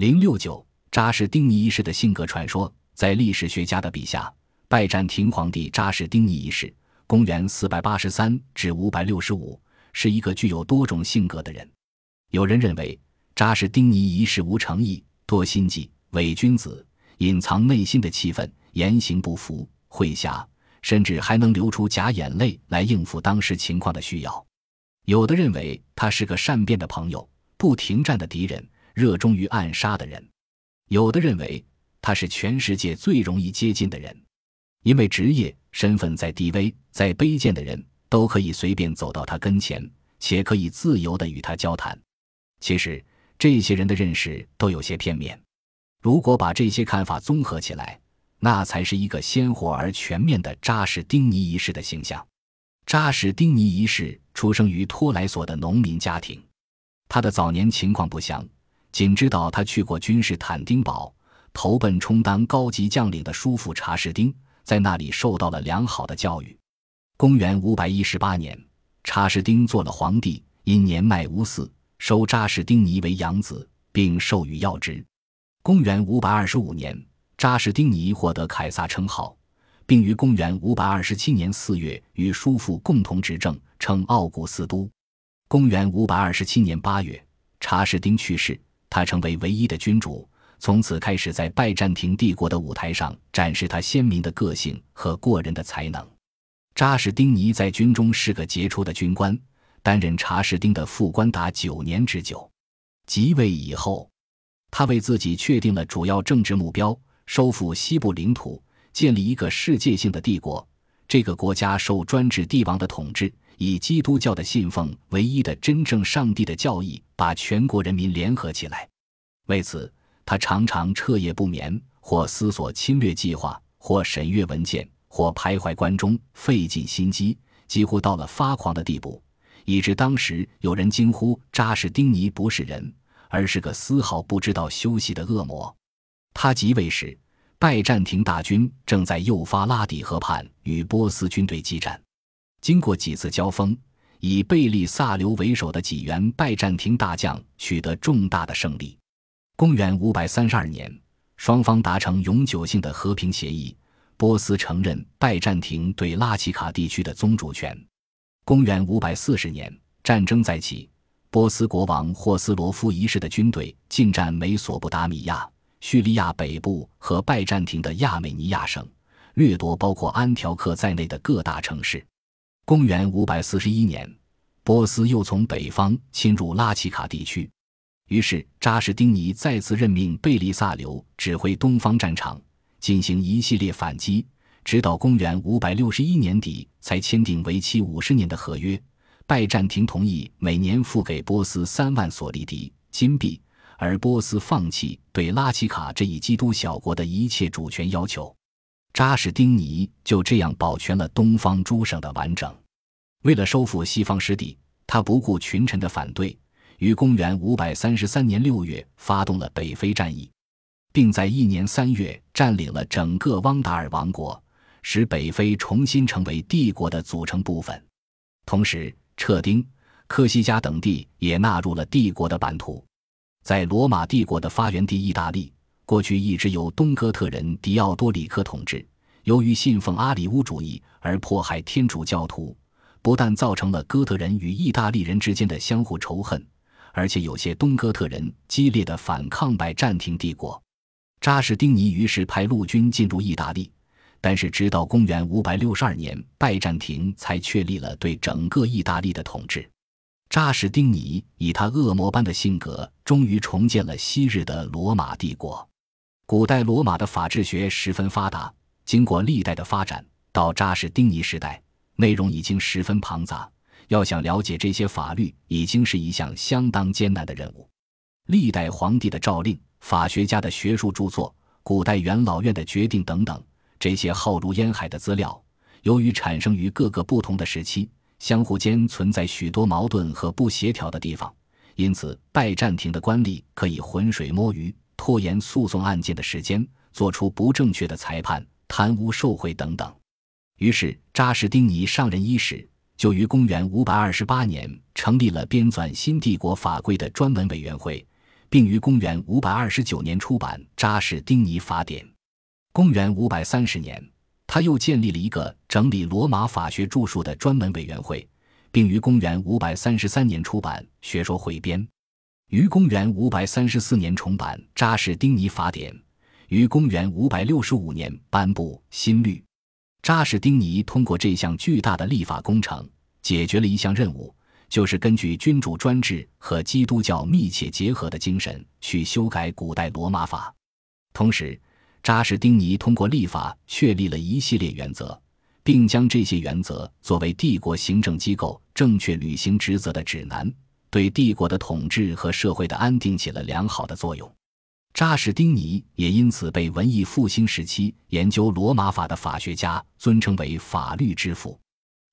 零六九扎什丁尼一世的性格传说，在历史学家的笔下，拜占庭皇帝扎什丁尼一世（公元四百八十三至五百六十五）是一个具有多种性格的人。有人认为，扎什丁尼一世无诚意、多心计、伪君子，隐藏内心的气愤，言行不符、会侠，甚至还能流出假眼泪来应付当时情况的需要。有的认为他是个善变的朋友，不停战的敌人。热衷于暗杀的人，有的认为他是全世界最容易接近的人，因为职业身份再低微、再卑贱的人都可以随便走到他跟前，且可以自由地与他交谈。其实，这些人的认识都有些片面。如果把这些看法综合起来，那才是一个鲜活而全面的扎什丁尼一世的形象。扎什丁尼一世出生于托莱索的农民家庭，他的早年情况不详。仅知道他去过君士坦丁堡，投奔充当高级将领的叔父查士丁，在那里受到了良好的教育。公元五百一十八年，查士丁做了皇帝，因年迈无嗣，收扎士丁尼为养子，并授予要职。公元五百二十五年，扎士丁尼获得凯撒称号，并于公元五百二十七年四月与叔父共同执政，称奥古斯都。公元五百二十七年八月，查士丁去世。他成为唯一的君主，从此开始在拜占庭帝国的舞台上展示他鲜明的个性和过人的才能。扎什丁尼在军中是个杰出的军官，担任查士丁的副官达九年之久。即位以后，他为自己确定了主要政治目标：收复西部领土，建立一个世界性的帝国。这个国家受专制帝王的统治。以基督教的信奉唯一的真正上帝的教义，把全国人民联合起来。为此，他常常彻夜不眠，或思索侵略计划，或审阅文件，或徘徊关中，费尽心机，几乎到了发狂的地步，以致当时有人惊呼：“扎什丁尼不是人，而是个丝毫不知道休息的恶魔。”他即位时，拜占庭大军正在幼发拉底河畔与波斯军队激战。经过几次交锋，以贝利萨留为首的几员拜占庭大将取得重大的胜利。公元五百三十二年，双方达成永久性的和平协议，波斯承认拜占庭对拉齐卡地区的宗主权。公元五百四十年，战争再起，波斯国王霍斯罗夫一世的军队进占美索不达米亚、叙利亚北部和拜占庭的亚美尼亚省，掠夺包括安条克在内的各大城市。公元五百四十一年，波斯又从北方侵入拉齐卡地区，于是扎什丁尼再次任命贝利萨留指挥东方战场，进行一系列反击，直到公元五百六十一年底才签订为期五十年的合约。拜占庭同意每年付给波斯三万索利迪金币，而波斯放弃对拉齐卡这一基督小国的一切主权要求。扎什丁尼就这样保全了东方诸省的完整。为了收复西方失地，他不顾群臣的反对，于公元五百三十三年六月发动了北非战役，并在一年三月占领了整个汪达尔王国，使北非重新成为帝国的组成部分。同时，撤丁、科西嘉等地也纳入了帝国的版图。在罗马帝国的发源地意大利。过去一直由东哥特人迪奥多里克统治，由于信奉阿里乌主义而迫害天主教徒，不但造成了哥特人与意大利人之间的相互仇恨，而且有些东哥特人激烈的反抗拜占庭帝国。扎什丁尼于是派陆军进入意大利，但是直到公元五百六十二年，拜占庭才确立了对整个意大利的统治。扎什丁尼以他恶魔般的性格，终于重建了昔日的罗马帝国。古代罗马的法治学十分发达，经过历代的发展，到扎什丁尼时代，内容已经十分庞杂。要想了解这些法律，已经是一项相当艰难的任务。历代皇帝的诏令、法学家的学术著作、古代元老院的决定等等，这些浩如烟海的资料，由于产生于各个不同的时期，相互间存在许多矛盾和不协调的地方，因此拜占庭的官吏可以浑水摸鱼。拖延诉讼案件的时间，做出不正确的裁判，贪污受贿等等。于是扎什丁尼上任伊始，就于公元五百二十八年成立了编纂新帝国法规的专门委员会，并于公元五百二十九年出版《扎什丁尼法典》。公元五百三十年，他又建立了一个整理罗马法学著述的专门委员会，并于公元五百三十三年出版《学说汇编》。于公元五百三十四年重版《扎什丁尼法典》，于公元五百六十五年颁布新律。扎什丁尼通过这项巨大的立法工程，解决了一项任务，就是根据君主专制和基督教密切结合的精神去修改古代罗马法。同时，扎什丁尼通过立法确立了一系列原则，并将这些原则作为帝国行政机构正确履行职责的指南，对帝国的统治和社会的安定起了良好的作用。扎什丁尼也因此被文艺复兴时期研究罗马法的法学家尊称为“法律之父”。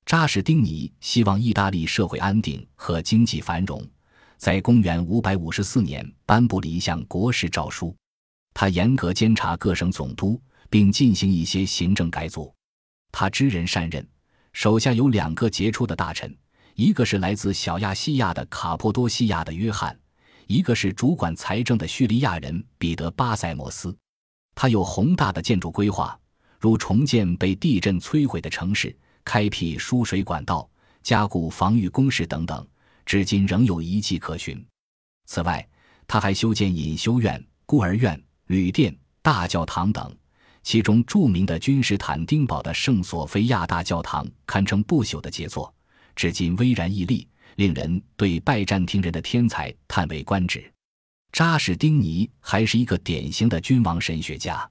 扎什丁尼希望意大利社会安定和经济繁荣，在公元554年颁布了一项国事诏书。他严格监察各省总督，并进行一些行政改组。他知人善任，手下有两个杰出的大臣，一个是来自小亚细亚的卡波多西亚的约翰，一个是主管财政的叙利亚人彼得巴塞摩斯。他有宏大的建筑规划，如重建被地震摧毁的城市，开辟输水管道，加固防御工事等等，至今仍有遗迹可循。此外，他还修建隐修院、孤儿院。旅店、大教堂等，其中著名的君士坦丁堡的圣索菲亚大教堂堪称不朽的杰作，至今巍然屹立，令人对拜占庭人的天才叹为观止。扎什丁尼还是一个典型的君王神学家，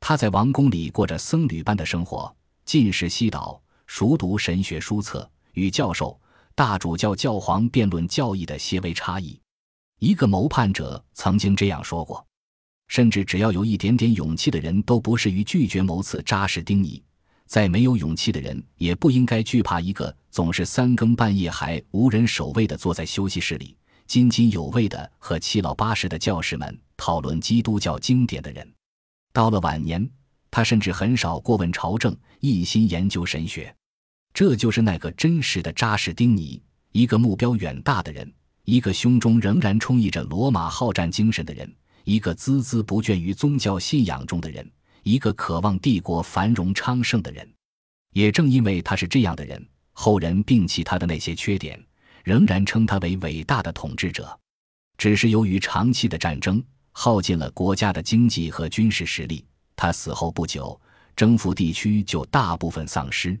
他在王宫里过着僧侣般的生活，进食西岛，熟读神学书册，与教授、大主教、教皇辩论教义的些微差异。一个谋叛者曾经这样说过。甚至只要有一点点勇气的人都不适于拒绝谋刺扎什丁尼。再没有勇气的人也不应该惧怕一个总是三更半夜还无人守卫的坐在休息室里津津有味的和七老八十的教士们讨论基督教经典的人。到了晚年，他甚至很少过问朝政，一心研究神学。这就是那个真实的扎什丁尼，一个目标远大的人，一个胸中仍然充溢着罗马好战精神的人。一个孜孜不倦于宗教信仰中的人，一个渴望帝国繁荣昌盛的人，也正因为他是这样的人，后人摒弃他的那些缺点，仍然称他为伟大的统治者。只是由于长期的战争耗尽了国家的经济和军事实力，他死后不久，征服地区就大部分丧失。